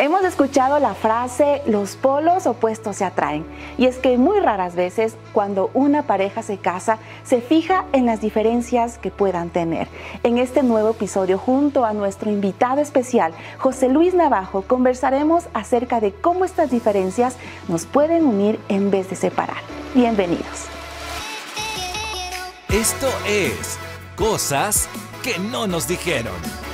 Hemos escuchado la frase los polos opuestos se atraen y es que muy raras veces cuando una pareja se casa se fija en las diferencias que puedan tener. En este nuevo episodio junto a nuestro invitado especial José Luis Navajo conversaremos acerca de cómo estas diferencias nos pueden unir en vez de separar. Bienvenidos. Esto es Cosas que no nos dijeron.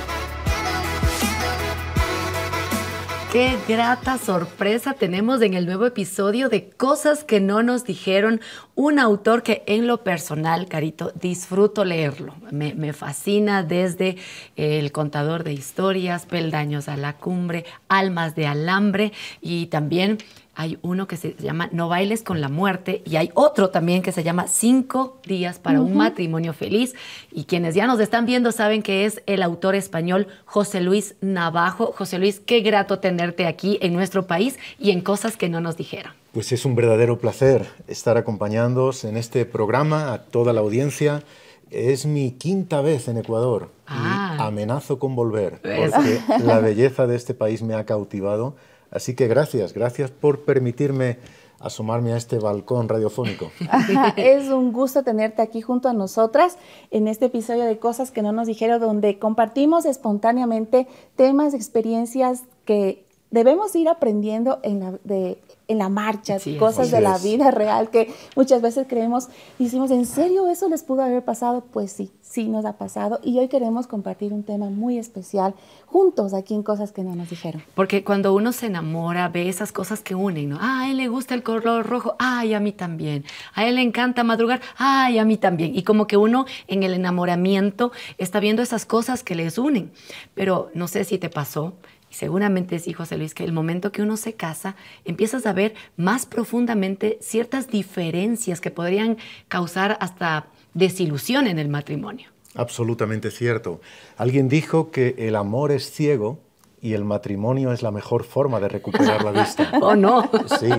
Qué grata sorpresa tenemos en el nuevo episodio de Cosas que no nos dijeron. Un autor que en lo personal, Carito, disfruto leerlo. Me, fascina desde El contador de historias, Peldaños a la cumbre, Almas de alambre y también hay uno que se llama No bailes con la muerte y hay otro también que se llama Cinco días para un matrimonio feliz. Y quienes ya nos están viendo saben que es el autor español José Luis Navajo. José Luis, qué grato tenerte aquí en nuestro país y en cosas que no nos dijeron. Pues es un verdadero placer estar acompañándoos en este programa a toda la audiencia. Es mi quinta vez en Ecuador y Ah. amenazo con volver ¿Ves? porque la belleza de este país me ha cautivado. Así que gracias, gracias por permitirme asomarme a este balcón radiofónico. Es un gusto tenerte aquí junto a nosotras en este episodio de Cosas que no nos dijeron, donde compartimos espontáneamente temas, experiencias que debemos ir aprendiendo en la, de- en la marcha, Sí, cosas de la vida real que muchas veces creemos y decimos, ¿en serio eso les pudo haber pasado? Pues sí, sí nos ha pasado y hoy queremos compartir un tema muy especial juntos aquí en Cosas que no nos dijeron. Porque cuando uno se enamora, ve esas cosas que unen, ¿no? Ah, a él le gusta el color rojo, ay, a mí también. A él le encanta madrugar, ay, a mí también. Y como que uno en el enamoramiento está viendo esas cosas que les unen. Pero no sé si te pasó, y seguramente sí, José Luis, que el momento que uno se casa, empiezas a ver más profundamente ciertas diferencias que podrían causar hasta desilusión en el matrimonio. Absolutamente cierto. Alguien dijo que el amor es ciego y el matrimonio es la mejor forma de recuperar la vista. ¿O no? Sí,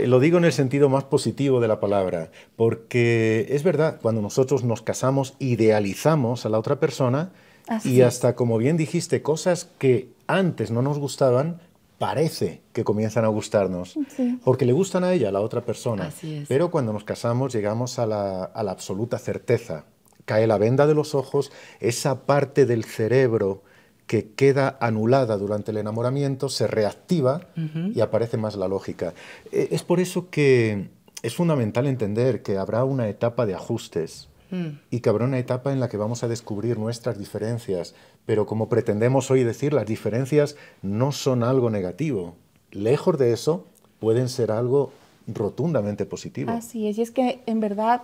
eh, lo digo en el sentido más positivo de la palabra, porque es verdad, cuando nosotros nos casamos, idealizamos a la otra persona Así y hasta, como bien dijiste, cosas que antes no nos gustaban, parece que comienzan a gustarnos, Sí. porque le gustan a ella, a la otra persona. Así es. Pero cuando nos casamos llegamos a la, a la absoluta certeza. Cae la venda de los ojos, esa parte del cerebro que queda anulada durante el enamoramiento se reactiva y aparece más la lógica. Eh, Es por eso que es fundamental entender que habrá una etapa de ajustes Mm. y que una etapa en la que vamos a descubrir nuestras diferencias, pero como pretendemos hoy decir, las diferencias no son algo negativo. Lejos de eso, pueden ser algo rotundamente positivo. Así es, y es que en verdad,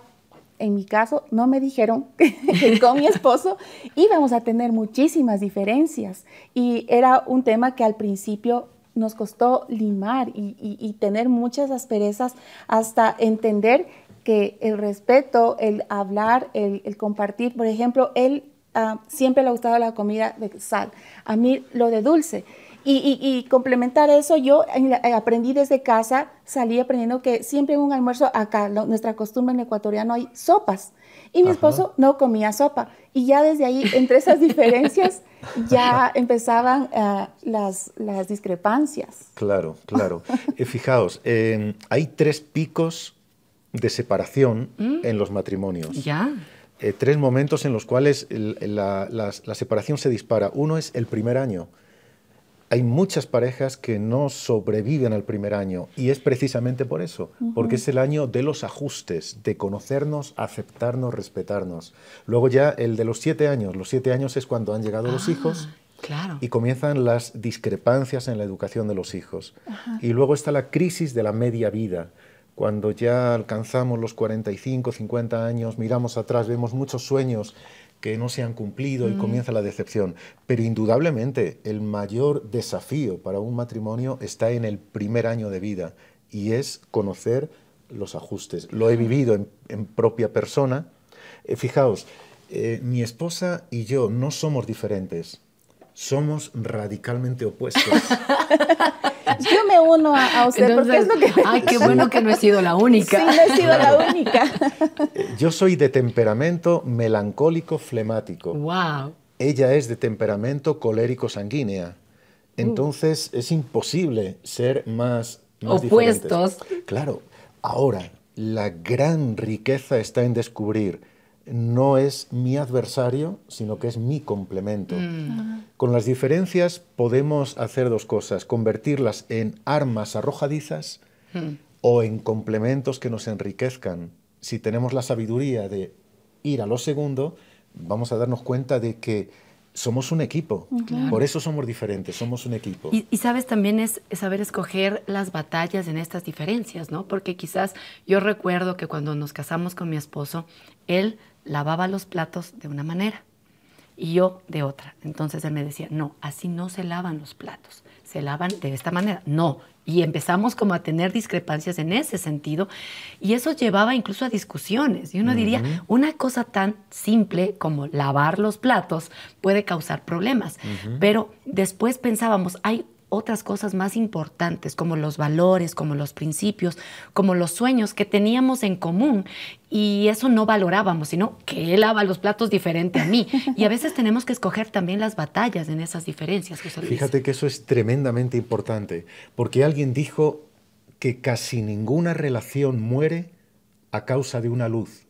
en mi caso, no me dijeron que con mi esposo íbamos a tener muchísimas diferencias y era un tema que al principio nos costó limar y- y tener muchas asperezas hasta entender que el respeto, el hablar, el, el compartir, por ejemplo, él ah, siempre le ha gustado la comida de sal, a mí lo de dulce. Y, y- y complementar eso, yo eh, aprendí desde casa, salí aprendiendo que siempre en un almuerzo acá, lo- nuestra costumbre en ecuatoriano hay sopas. Y mi Ajá. esposo no comía sopa. Y ya desde ahí, entre esas diferencias, ya empezaban ah, las, las discrepancias. Claro, claro. Eh, fijaos, eh, hay tres picos de separación en los matrimonios. Ya. Eh, tres momentos en los cuales el- la, separación se dispara. Uno es el primer año. Hay muchas parejas que no sobreviven al primer año y es precisamente por eso, porque es el año de los ajustes, de conocernos, aceptarnos, respetarnos. Luego ya el de los siete años, los siete años es cuando han llegado los hijos Claro. y comienzan las discrepancias en la educación de los hijos. Y luego está la crisis de la media vida. Cuando ya alcanzamos los 45, 50 años, miramos atrás, vemos muchos sueños que no se han cumplido y comienza la decepción. Pero indudablemente el mayor desafío para un matrimonio está en el primer año de vida y es conocer los ajustes. Lo he vivido en, en propia persona. Eh, fijaos, eh, mi esposa y yo no somos diferentes, somos radicalmente opuestos. Yo me uno a, a usted porque es lo que... ay, qué bueno que no he sido la única. Sí, no he sido la única. Yo soy de temperamento melancólico flemático. Wow. Ella es de temperamento colérico sanguínea. Entonces es imposible ser más, más Opuestos. diferentes. Claro. Ahora, la gran riqueza está en descubrir no es mi adversario, sino que es mi complemento. Con las diferencias podemos hacer dos cosas, convertirlas en armas arrojadizas o en complementos que nos enriquezcan. Si tenemos la sabiduría de ir a lo segundo, vamos a darnos cuenta de que somos un equipo. Por eso somos diferentes, somos un equipo. Y, sabes, también es saber escoger las batallas en estas diferencias, ¿no? Porque quizás yo recuerdo que cuando nos casamos con mi esposo, él lavaba los platos de una manera y yo de otra. Entonces él me decía, no, así no se lavan los platos, se lavan de esta manera. No, y empezamos como a tener discrepancias en ese sentido y eso llevaba incluso a discusiones. Y uno diría, una cosa tan simple como lavar los platos puede causar problemas, pero después pensábamos, hay otras cosas más importantes, como los valores, como los principios, como los sueños que teníamos en común. Y eso no valorábamos, sino que él lava los platos diferente a mí. Y a veces tenemos que escoger también las batallas en esas diferencias. Fíjate que eso es tremendamente importante, porque alguien dijo que casi ninguna relación muere a causa de una luz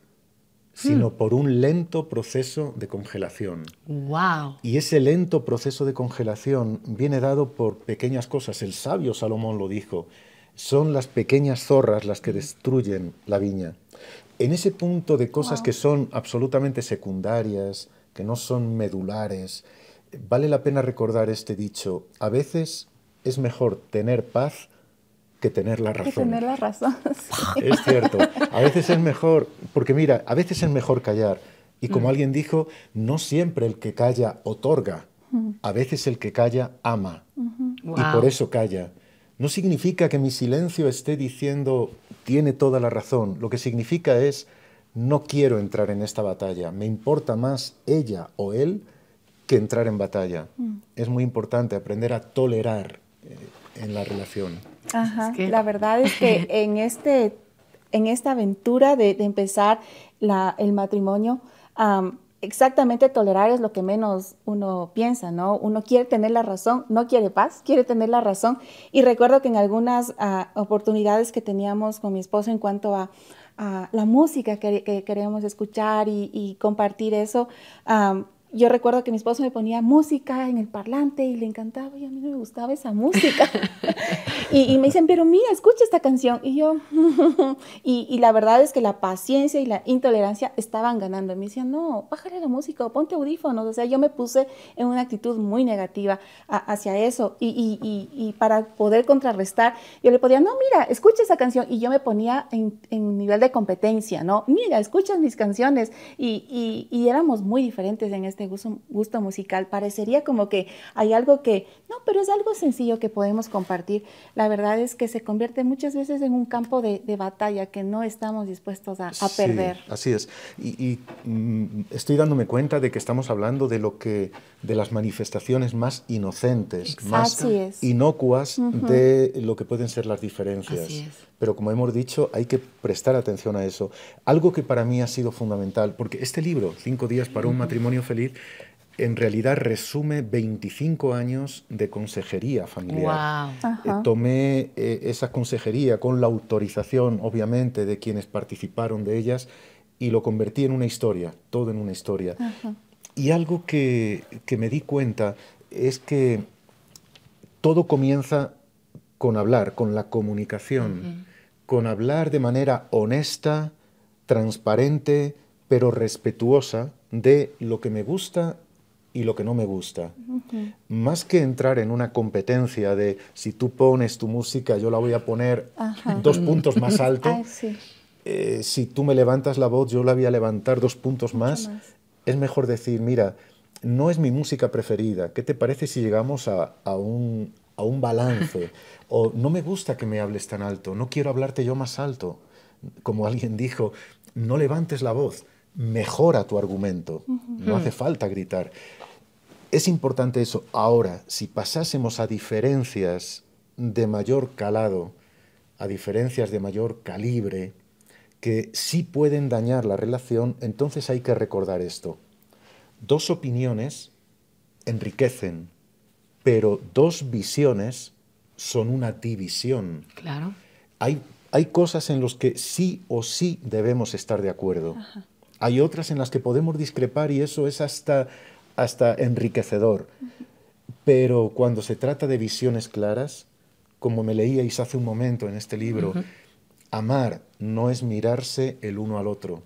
sino hmm. por un lento proceso de congelación. Wow. Y ese lento proceso de congelación viene dado por pequeñas cosas. El sabio Salomón lo dijo. Son las pequeñas zorras las que destruyen la viña. En ese punto de cosas que son absolutamente secundarias, que no son medulares, vale la pena recordar este dicho. A veces es mejor tener paz que tener la razón. Que tener la razón. Es cierto. A veces es mejor, porque mira, a veces es mejor callar. Y como mm. alguien dijo, no siempre el que calla otorga, a veces el que calla ama. Y por eso calla. No significa que mi silencio esté diciendo tiene toda la razón. Lo que significa es no quiero entrar en esta batalla. Me importa más ella o él que entrar en batalla. Mm. Es muy importante aprender a tolerar eh, en la relación. Ajá, la verdad es que en, este, en esta aventura de, empezar el matrimonio, exactamente tolerar es lo que menos uno piensa, ¿no? Uno quiere tener la razón, no quiere paz, quiere tener la razón. Y recuerdo que en algunas ah, oportunidades que teníamos con mi esposo en cuanto a, la música que, queríamos escuchar y, compartir eso, yo recuerdo que mi esposo me ponía música en el parlante y le encantaba y a mí no me gustaba esa música. y, me dicen, pero mira, escucha esta canción. Y yo, y, la verdad es que la paciencia y la intolerancia estaban ganando. Y me decían, no, bájale la música o ponte audífonos. O sea, yo me puse en una actitud muy negativa hacia eso. Y, para poder contrarrestar, yo le podía, no, mira, escucha esa canción. Y yo me ponía en, en nivel de competencia, ¿no? Mira, escucha mis canciones. Y, éramos muy diferentes en este este gusto, gusto musical. Parecería como que hay algo que, no, pero es algo sencillo que podemos compartir. La verdad es que se convierte muchas veces en un campo de, batalla que no estamos dispuestos a, perder. así es. Y, mm, estoy dándome cuenta de que estamos hablando de lo que, de las manifestaciones más inocentes, más inocuas de lo que pueden ser las diferencias. Pero como hemos dicho, hay que prestar atención a eso. Algo que para mí ha sido fundamental, porque este libro, Cinco días para un matrimonio feliz, en realidad resume 25 años de consejería familiar. Eh, tomé eh, esa consejería con la autorización, obviamente, de quienes participaron de ellas y lo convertí en una historia, todo en una historia. Y algo que, que, me di cuenta es que todo comienza con hablar, con la comunicación con hablar de manera honesta, transparente, pero respetuosa de lo que me gusta y lo que no me gusta. Más que entrar en una competencia de si tú pones tu música, yo la voy a poner dos puntos más alto. Eh, si tú me levantas la voz, yo la voy a levantar dos puntos más. Es mejor decir, mira, no es mi música preferida. ¿Qué te parece si llegamos a, a un, a un balance. O no me gusta que me hables tan alto, no quiero hablarte yo más alto. Como alguien dijo, no levantes la voz, mejora tu argumento, no hace falta gritar. Es importante eso. Ahora, si pasásemos a diferencias de mayor calado, a diferencias de mayor calibre, que sí pueden dañar la relación, entonces hay que recordar esto. Dos opiniones enriquecen, pero dos visiones son una división. Claro. Hay, hay cosas en las que sí o sí debemos estar de acuerdo. Hay otras en las que podemos discrepar y eso es hasta, hasta enriquecedor. Pero cuando se trata de visiones claras, como me leíais hace un momento en este libro, amar no es mirarse el uno al otro.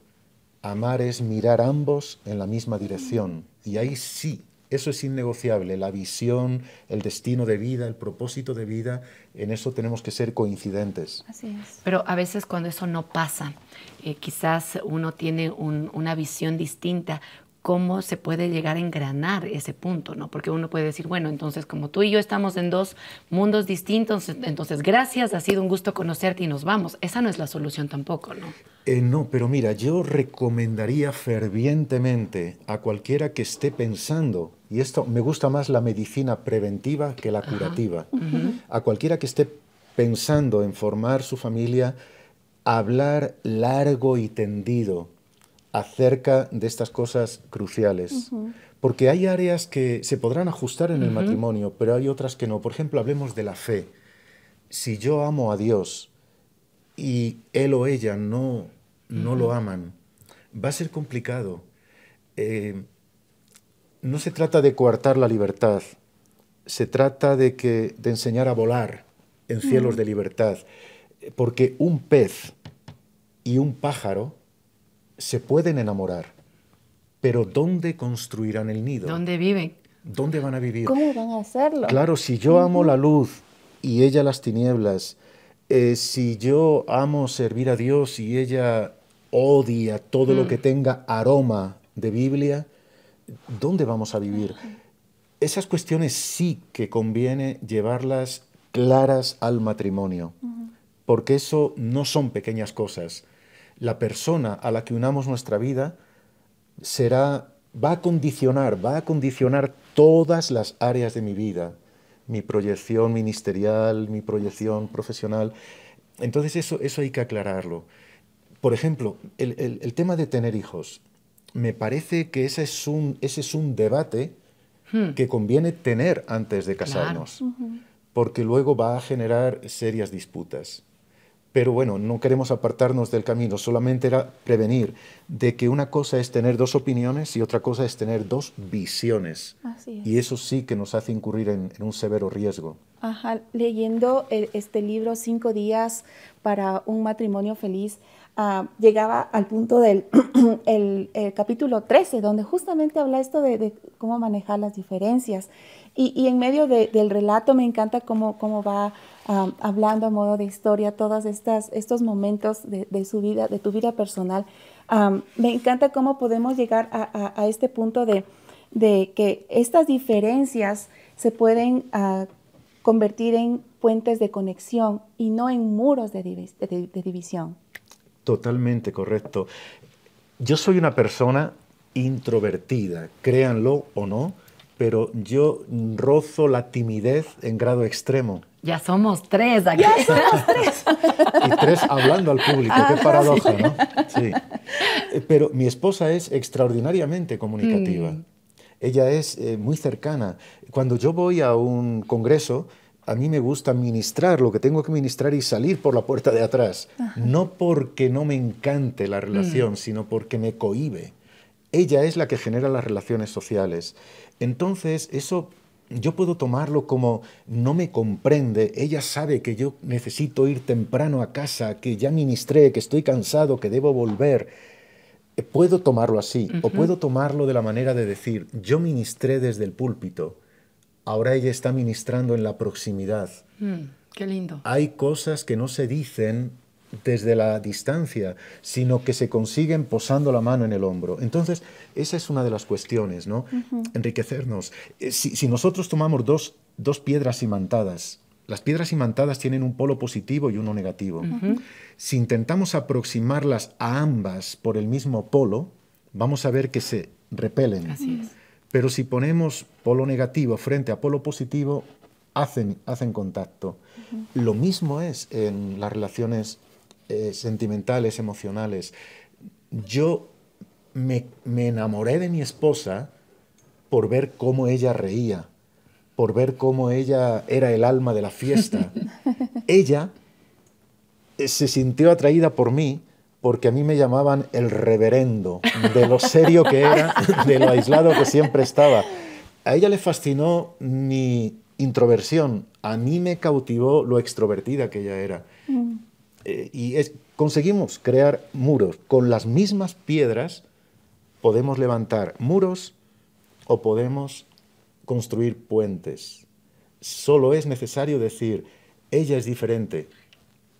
Amar es mirar ambos en la misma dirección. Y ahí sí, eso es innegociable. La visión, el destino de vida, el propósito de vida, en eso tenemos que ser coincidentes. Así es. Pero a veces cuando eso no pasa, eh, quizás uno tiene un- una visión distinta, ¿cómo se puede llegar a engranar ese punto? ¿no? Porque uno puede decir, bueno, entonces como tú y yo estamos en dos mundos distintos, entonces gracias, ha sido un gusto conocerte y nos vamos. Esa no es la solución tampoco, ¿no? Eh, no, pero mira, yo recomendaría fervientemente a cualquiera que esté pensando, y esto me gusta más la medicina preventiva que la curativa, a cualquiera que esté pensando en formar su familia, hablar largo y tendido acerca de estas cosas cruciales. Porque hay áreas que se podrán ajustar en el matrimonio, pero hay otras que no. Por ejemplo, hablemos de la fe. Si yo amo a Dios, y él o ella no, no lo aman, va a ser complicado. Eh, no se trata de coartar la libertad, se trata de, que, de enseñar a volar en cielos de libertad, porque un pez y un pájaro se pueden enamorar, pero ¿dónde construirán el nido? ¿Dónde viven? ¿Dónde van a vivir? ¿Cómo van a hacerlo? Claro, si yo amo la luz y ella las tinieblas, eh, si yo amo servir a Dios y ella odia todo lo que tenga aroma de Biblia, ¿dónde vamos a vivir? Esas cuestiones sí que conviene llevarlas claras al matrimonio, porque eso no son pequeñas cosas. La persona a la que unamos nuestra vida será, va a condicionar, va a condicionar todas las áreas de mi vida, mi proyección ministerial, mi proyección profesional. Entonces eso, eso hay que aclararlo. Por ejemplo, el, el- el tema de tener hijos. Me parece que ese es un, ese es un debate que conviene tener antes de casarnos, porque luego va a generar serias disputas. Pero bueno, no queremos apartarnos del camino, solamente era prevenir de que una cosa es tener dos opiniones y otra cosa es tener dos visiones. Así es. Y eso sí que nos hace incurrir en, en un severo riesgo. Ajá, leyendo el- este libro, Cinco días para un matrimonio feliz, ah, llegaba al punto del el, el capítulo 13, donde justamente habla esto de, de cómo manejar las diferencias. Y, y en medio de- del relato me encanta cómo, cómo va ah, hablando a modo de historia todos estos momentos de, de su vida, de tu vida personal. Ah, me encanta cómo podemos llegar a, a- a este punto de, que estas diferencias se pueden ah, convertir en puentes de conexión y no en muros de, de- de división. Totalmente correcto. Yo soy una persona introvertida, créanlo o no, pero yo rozo la timidez en grado extremo. Ya somos tres aquí. Y tres hablando al público, qué paradoja, ¿no? Sí. Eh, Pero mi esposa es extraordinariamente comunicativa. Ella es eh, muy cercana. Cuando yo voy a un congreso, a mí me gusta ministrar lo que tengo que ministrar y salir por la puerta de atrás. No porque no me encante la relación, sino porque me cohíbe. Ella es la que genera las relaciones sociales. Entonces, eso yo puedo tomarlo como no me comprende, ella sabe que yo necesito ir temprano a casa, que ya ministré, que estoy cansado, que debo volver. Eh, Puedo tomarlo así, o puedo tomarlo de la manera de decir, yo ministré desde el púlpito, ahora ella está ministrando en la proximidad. Mm, qué lindo. Hay cosas que no se dicen desde la distancia, sino que se consiguen posando la mano en el hombro. Entonces, esa es una de las cuestiones, ¿no? Enriquecernos. Eh, Si, si nosotros tomamos dos, dos piedras imantadas, las piedras imantadas tienen un polo positivo y uno negativo. Si intentamos aproximarlas a ambas por el mismo polo, vamos a ver que se repelen. Así es. Pero si ponemos polo negativo frente a polo positivo, hacen, hacen contacto. Lo mismo es en las relaciones eh, sentimentales, emocionales. Yo me, me enamoré de mi esposa por ver cómo ella reía, por ver cómo ella era el alma de la fiesta. ella eh, se sintió atraída por mí porque a mí me llamaban el reverendo, de lo serio que era, de lo aislado que siempre estaba. A ella le fascinó mi introversión, a mí me cautivó lo extrovertida que ella era. Mm. Eh, y conseguimos crear muros con las mismas piedras, podemos levantar muros o podemos construir puentes. Solo es necesario decir, ella es diferente,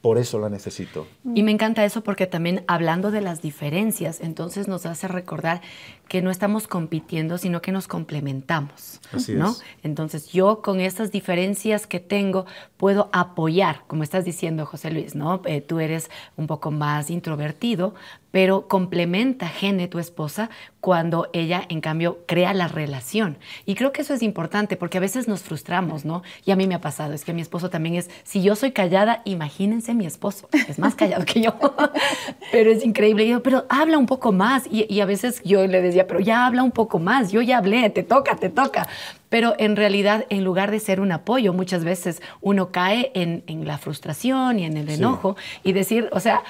por eso la necesito. Y me encanta eso porque también hablando de las diferencias, entonces nos hace recordar que no estamos compitiendo, sino que nos complementamos. Así ¿no? Es. Entonces yo con estas diferencias que tengo puedo apoyar, como estás diciendo José Luis, ¿no? Eh, tú eres un poco más introvertido, pero complementa Gene, tu esposa, cuando ella, en cambio, crea la relación. Y creo que eso es importante porque a veces nos frustramos, ¿no? Y a mí me ha pasado, es que mi esposo también es, si yo soy callada, imagínense mi esposo, es más callado que yo, pero es increíble. Y yo, pero habla un poco más. Y, y a veces yo le decía, pero ya habla un poco más, yo ya hablé, te toca, te toca. Pero en realidad, en lugar de ser un apoyo, muchas veces uno cae en, en la frustración y en el enojo y decir, o sea,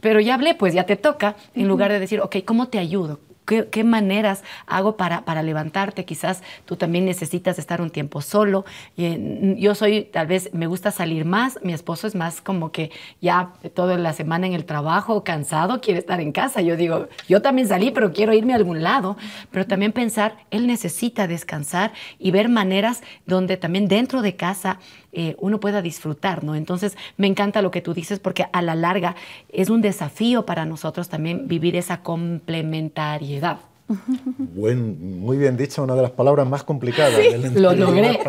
pero ya hablé, pues ya te toca, en lugar de decir, ok, ¿cómo te ayudo? ¿Qué, maneras hago para, para levantarte? Quizás tú también necesitas estar un tiempo solo. Y, yo soy, tal vez, me gusta salir más. Mi esposo es más como que ya toda la semana en el trabajo, cansado, quiere estar en casa. Yo digo, yo también salí, pero quiero irme a algún lado. Pero también pensar, él necesita descansar y ver maneras donde también dentro de casa eh, uno pueda disfrutar, ¿no? Entonces, me encanta lo que tú dices porque a la larga es un desafío para nosotros también vivir esa complementariedad. Buen, muy bien dicho, una de las palabras más complicadas. del lo logré.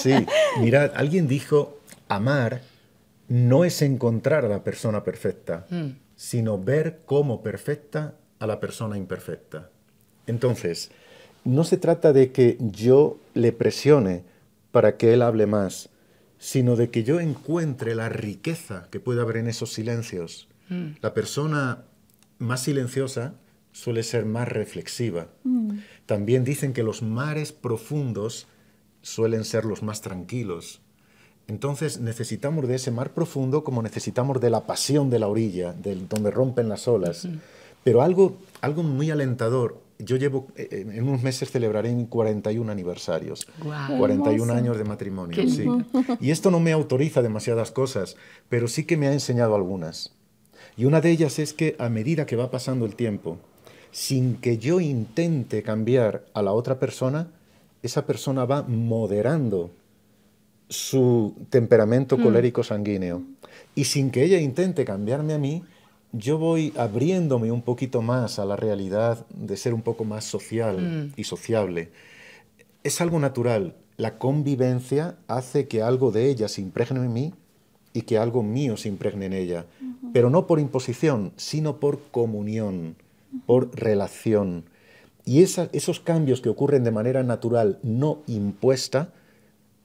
Sí, mirad, alguien dijo, amar no es encontrar a la persona perfecta, mm. sino ver como perfecta a la persona imperfecta. Entonces, no se trata de que yo le presione para que Él hable más, sino de que yo encuentre la riqueza que puede haber en esos silencios. Mm. La persona más silenciosa suele ser más reflexiva. Mm. También dicen que los mares profundos suelen ser los más tranquilos. Entonces necesitamos de ese mar profundo como necesitamos de la pasión de la orilla, del, donde rompen las olas. Pero algo, algo muy alentador yo llevo, eh, eh, en unos meses celebraré 41 aniversarios, 41 años de matrimonio. Sí. Y esto no me autoriza demasiadas cosas, pero sí que me ha enseñado algunas. Y una de ellas es que a medida que va pasando el tiempo, sin que yo intente cambiar a la otra persona, esa persona va moderando su temperamento mm. colérico sanguíneo. Y sin que ella intente cambiarme a mí, yo voy abriéndome un poquito más a la realidad de ser un poco más social mm. y sociable. Es algo natural. La convivencia hace que algo de ella se impregne en mí y que algo mío se impregne en ella. Pero no por imposición, sino por comunión, por relación. Y esos cambios que ocurren de manera natural, no impuesta,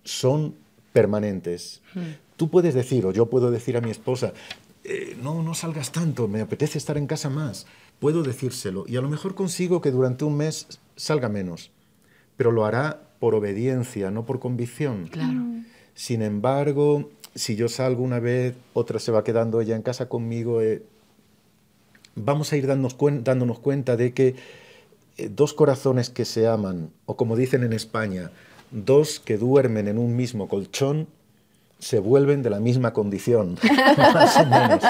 son permanentes. Tú puedes decir, o yo puedo decir a mi esposa, eh, no, no salgas tanto, me apetece estar en casa más. Puedo decírselo y a lo mejor consigo que durante un mes salga menos, pero lo hará por obediencia, no por convicción. Claro. Sin embargo, si yo salgo una vez, otra se va quedando ella en casa conmigo, eh, vamos a ir dándonos, dándonos cuenta de que eh, dos corazones que se aman, o como dicen en España, dos que duermen en un mismo colchón, se vuelven de la misma condición, más o menos.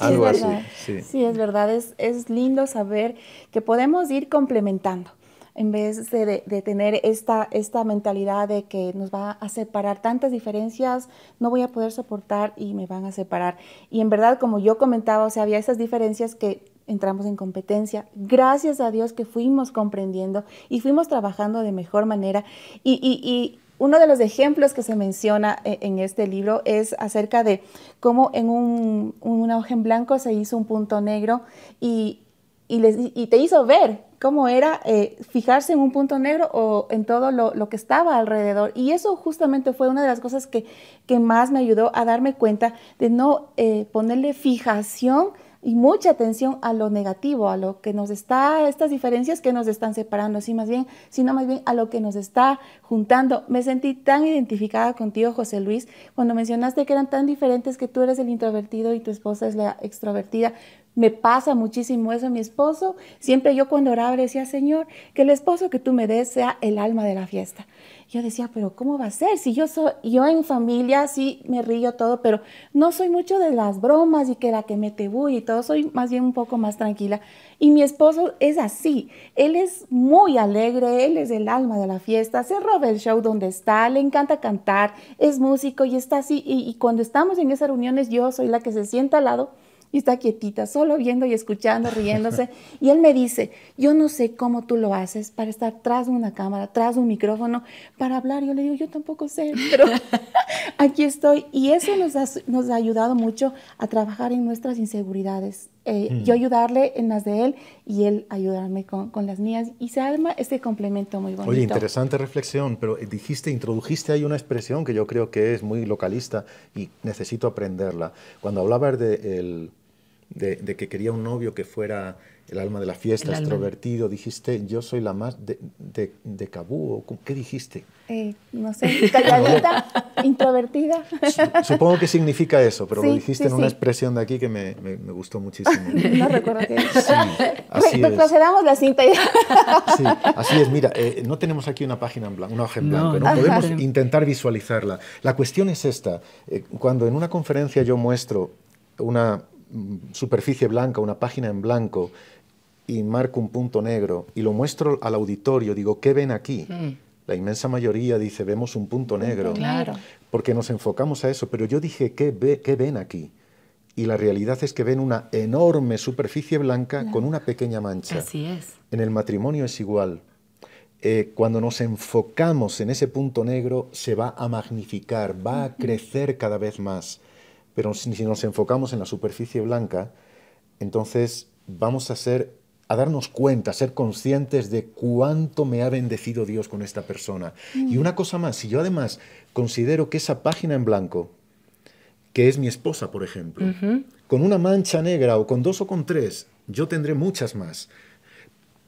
Algo así. Sí. es verdad. Es, es, lindo saber que podemos ir complementando en vez de, de, tener esta, esta mentalidad de que nos va a separar tantas diferencias, no voy a poder soportar y me van a separar. Y en verdad, como yo comentaba, o sea, había esas diferencias que entramos en competencia. Gracias a Dios que fuimos comprendiendo y fuimos trabajando de mejor manera. Y, y, y uno de los ejemplos que se menciona e, en este libro es acerca de cómo en un, una en blanco se hizo un punto negro y, y, te hizo ver cómo era eh, fijarse en un punto negro o en todo lo, que estaba alrededor. Y eso justamente fue una de las cosas que, que más me ayudó a darme cuenta de no eh, ponerle fijación y mucha atención a lo negativo, a lo que nos está, estas diferencias que nos están separando, así más bien, sino más bien a lo que nos está juntando. Me sentí tan identificada contigo, José Luis, cuando mencionaste que eran tan diferentes que tú eres el introvertido y tu esposa es la extrovertida. Me pasa muchísimo eso a mi esposo. Siempre yo cuando oraba decía, Señor, que el esposo que tú me des sea el alma de la fiesta. Yo decía, pero ¿cómo va a ser? Si yo soy, yo en familia sí me río todo, pero no soy mucho de las bromas y que la que me buy y todo, soy más bien un poco más tranquila. Y mi esposo es así, él es muy alegre, él es el alma de la fiesta, se roba el show donde está, le encanta cantar, es músico y está así. Y, y cuando estamos en esas reuniones, yo soy la que se sienta al lado y está quietita, solo viendo y escuchando, riéndose. Y él me dice, yo no sé cómo tú lo haces para estar tras de una cámara, tras de un micrófono, para hablar. Yo le digo, yo tampoco sé, pero aquí estoy. Y eso nos ha, nos ha ayudado mucho a trabajar en nuestras inseguridades. Eh, yo ayudarle en las de él y él ayudarme con, con, las mías. Y se arma este complemento muy bonito. Oye, interesante reflexión, pero dijiste, introdujiste ahí una expresión que yo creo que es muy localista y necesito aprenderla. Cuando hablabas de el de, que quería un novio que fuera el alma de la fiesta, extrovertido. Dijiste, yo soy la más de, de, de cabú, ¿qué dijiste? Eh, no sé, calladita, introvertida. Supongo que significa eso, pero lo dijiste en una expresión de aquí que me, me, gustó muchísimo. No recuerdo qué sí, así Procedamos la cinta Sí, así es. Mira, eh, no tenemos aquí una página en blanco, una hoja en blanco, no, podemos intentar visualizarla. La cuestión es esta, eh, cuando en una conferencia yo muestro una superficie blanca, una página en blanco, y marco un punto negro y lo muestro al auditorio, digo, ¿qué ven aquí? Mm. La inmensa mayoría dice, vemos un punto negro. Claro. Porque nos enfocamos a eso. Pero yo dije, ¿qué, ve, qué ven aquí? Y la realidad es que ven una enorme superficie blanca con una pequeña mancha. Así es. En el matrimonio es igual. Eh, cuando nos enfocamos en ese punto negro, se va a magnificar, va a crecer cada vez más. Pero si, nos enfocamos en la superficie blanca, entonces vamos a ser a darnos cuenta, a ser conscientes de cuánto me ha bendecido Dios con esta persona. Y una cosa más, si yo además considero que esa página en blanco, que es mi esposa, por ejemplo, con una mancha negra o con dos o con tres, yo tendré muchas más.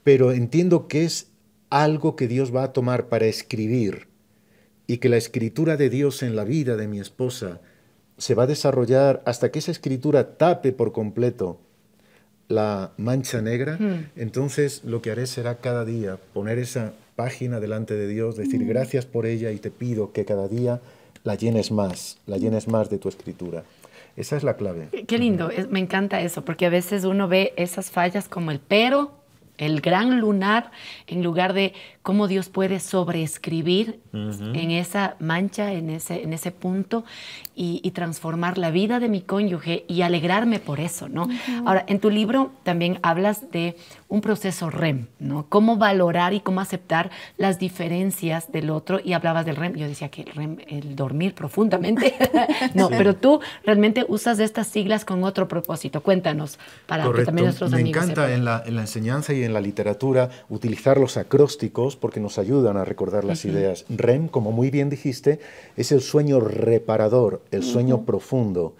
Pero entiendo que es algo que Dios va a tomar para escribir y que la escritura de Dios en la vida de mi esposa se va a desarrollar hasta que esa escritura tape por completo la mancha negra, hmm. entonces lo que haré será cada día poner esa página delante de Dios, decir hmm. gracias por ella y te pido que cada día la llenes más, la llenes más de tu escritura. Esa es la clave. Qué lindo, me encanta eso, porque a veces uno ve esas fallas como el pero, el gran lunar, en lugar de cómo Dios puede sobreescribir en esa mancha, en ese, en ese punto, y, transformar la vida de mi cónyuge y alegrarme por eso, ¿no? Ahora, en tu libro también hablas de un proceso REM, ¿no? Cómo valorar y cómo aceptar las diferencias del otro, y hablabas del REM, yo decía que el REM, el dormir profundamente, no, pero tú realmente usas estas siglas con otro propósito. Cuéntanos, para que también nuestros Me amigos encanta en la, en la enseñanza y en la literatura utilizar los acrósticos porque nos ayudan a recordar las ideas. REM, como muy bien dijiste, es el sueño reparador, el sueño profundo.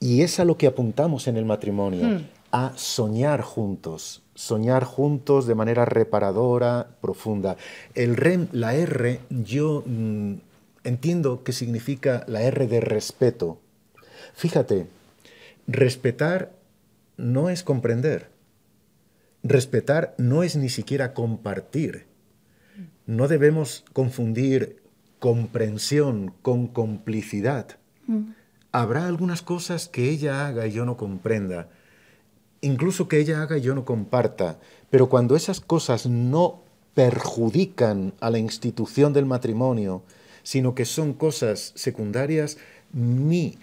Y es a lo que apuntamos en el matrimonio, hmm. a soñar juntos, soñar juntos de manera reparadora, profunda. El REM, la R, yo mm, entiendo que significa la R de respeto. Fíjate, respetar no es comprender. Respetar no es ni siquiera compartir. No debemos confundir comprensión con complicidad. Mm. Habrá algunas cosas que ella haga y yo no comprenda, incluso que ella haga y yo no comparta, pero cuando esas cosas no perjudican a la institución del matrimonio, sino que son cosas secundarias, mi,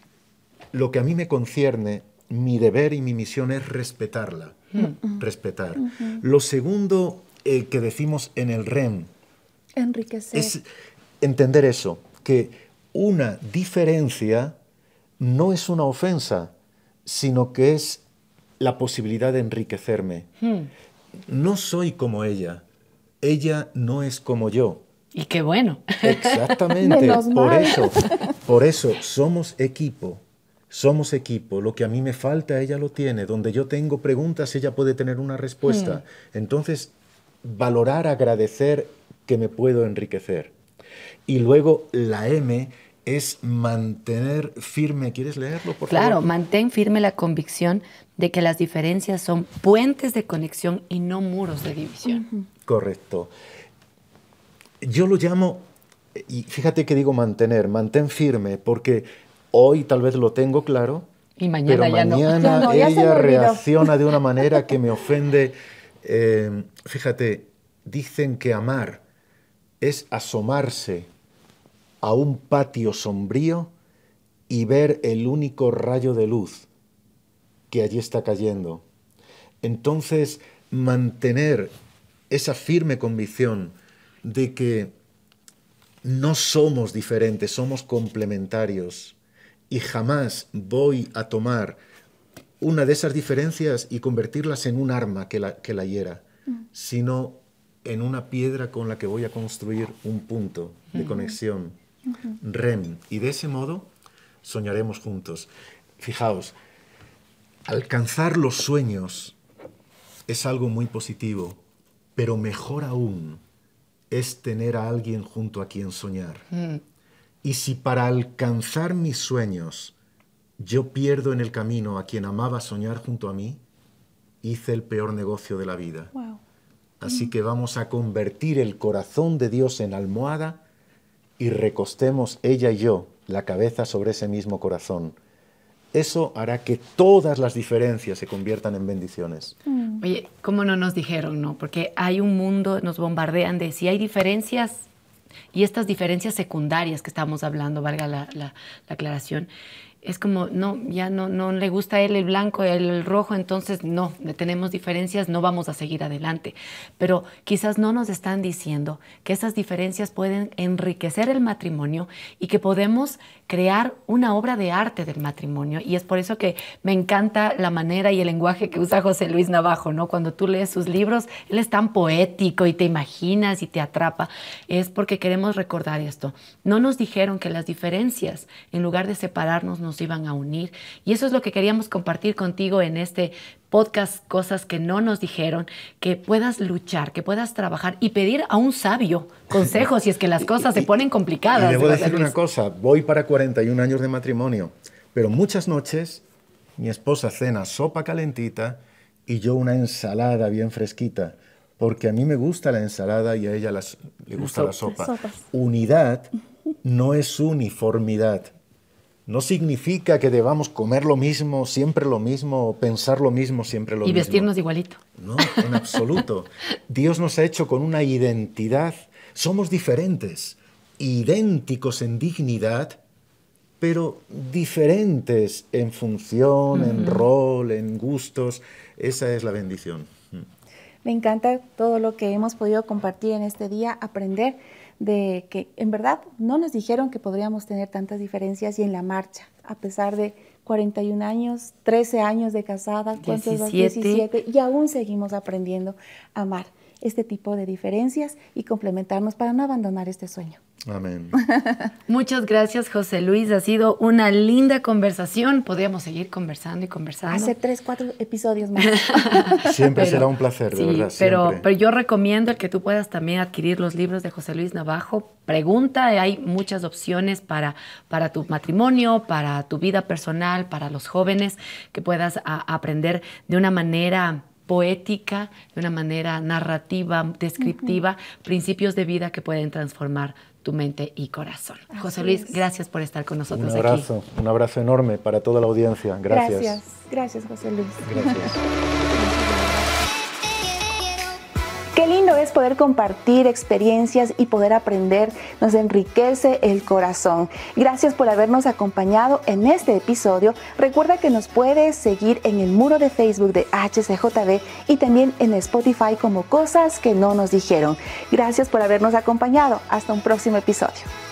lo que a mí me concierne, mi deber y mi misión es respetarla, mm. respetar. Lo segundo eh, que decimos en el REM, Enriquecer. Es entender eso, que una diferencia no es una ofensa, sino que es la posibilidad de enriquecerme. Hmm. No soy como ella, ella no es como yo. Y qué bueno. Exactamente, por eso, por eso somos equipo, somos equipo, lo que a mí me falta ella lo tiene, donde yo tengo preguntas ella puede tener una respuesta. Hmm. Entonces, valorar, agradecer que me puedo enriquecer. Y luego la M es mantener firme. ¿Quieres leerlo, por Claro, favor? mantén firme la convicción de que las diferencias son puentes de conexión y no muros de división. Correcto. Yo lo llamo, y fíjate que digo mantener, mantén firme, porque hoy tal vez lo tengo claro, Y mañana pero ya no. mañana no, ya ella reacciona de una manera que me ofende. Eh, fíjate, dicen que amar es asomarse a un patio sombrío y ver el único rayo de luz que allí está cayendo. Entonces, mantener esa firme convicción de que no somos diferentes, somos complementarios y jamás voy a tomar una de esas diferencias y convertirlas en un arma que la, que la hiera, sino en una piedra con la que voy a construir un punto de conexión, REM, y de ese modo soñaremos juntos. Fijaos, alcanzar los sueños es algo muy positivo, pero mejor aún es tener a alguien junto a quien soñar. Y si para alcanzar mis sueños yo pierdo en el camino a quien amaba soñar junto a mí, hice el peor negocio de la vida. Wow. Así que vamos a convertir el corazón de Dios en almohada y recostemos ella y yo la cabeza sobre ese mismo corazón. Eso hará que todas las diferencias se conviertan en bendiciones. Oye, ¿cómo no nos dijeron, no? Porque hay un mundo, nos bombardean de si hay diferencias y estas diferencias secundarias que estamos hablando, valga la, la- la aclaración, es como, no, ya no, no le gusta a él el blanco, él el rojo, entonces no, tenemos diferencias, no vamos a seguir adelante. Pero quizás no nos están diciendo que esas diferencias pueden enriquecer el matrimonio y que podemos crear una obra de arte del matrimonio. Y es por eso que me encanta la manera y el lenguaje que usa José Luis Navajo, ¿no? Cuando tú lees sus libros, él es tan poético y te imaginas y te atrapa. Es porque queremos recordar esto. No nos dijeron que las diferencias, en lugar de separarnos, nos iban a unir. Y eso es lo que queríamos compartir contigo en este podcast, cosas que no nos dijeron, que puedas luchar, que puedas trabajar y pedir a un sabio consejos si es que las cosas se ponen complicadas. Y debo decir una cosa, voy para 41 años de matrimonio, pero muchas noches mi esposa cena sopa calentita y yo una ensalada bien fresquita, porque a mí me gusta la ensalada y a ella las- le gusta la sopa. Sopas. Unidad no es uniformidad. No significa que debamos comer lo mismo, siempre lo mismo, o pensar lo mismo, siempre lo Y mismo. vestirnos igualito. No, en absoluto. Dios nos ha hecho con una identidad. Somos diferentes, idénticos en dignidad, pero diferentes en función, en rol, en gustos. Esa es la bendición. Me encanta todo lo que hemos podido compartir en este día, aprender de que en verdad no nos dijeron que podríamos tener tantas diferencias y en la marcha, a pesar de 41 años, 13 años de casada, ¿cuántos vas? 17. 17, y aún seguimos aprendiendo a amar este tipo de diferencias y complementarnos para no abandonar este sueño. Amén. Muchas gracias, José Luis. Ha sido una linda conversación. Podríamos seguir conversando y conversando. Hace tres, cuatro episodios más. Siempre Pero- será un placer, de sí, verdad. Pero, siempre. pero yo recomiendo el que tú puedas también adquirir los libros de José Luis Navajo. Pregunta, hay muchas opciones para, para tu matrimonio, para tu vida personal, para los jóvenes, que puedas a- aprender de una manera poética, de una manera narrativa, descriptiva, principios de vida que pueden transformar tu mente y corazón. José Luis, es. gracias por estar con un nosotros aquí. abrazo, un abrazo enorme para toda la audiencia. Gracias. Gracias, gracias José Luis. Gracias. Qué lindo es poder compartir experiencias y poder aprender, nos enriquece el corazón. Gracias por habernos acompañado en este episodio. Recuerda que nos puedes seguir en el muro de Facebook de HCJB y también en Spotify como Cosas que no nos dijeron. Gracias por habernos acompañado. Hasta un próximo episodio.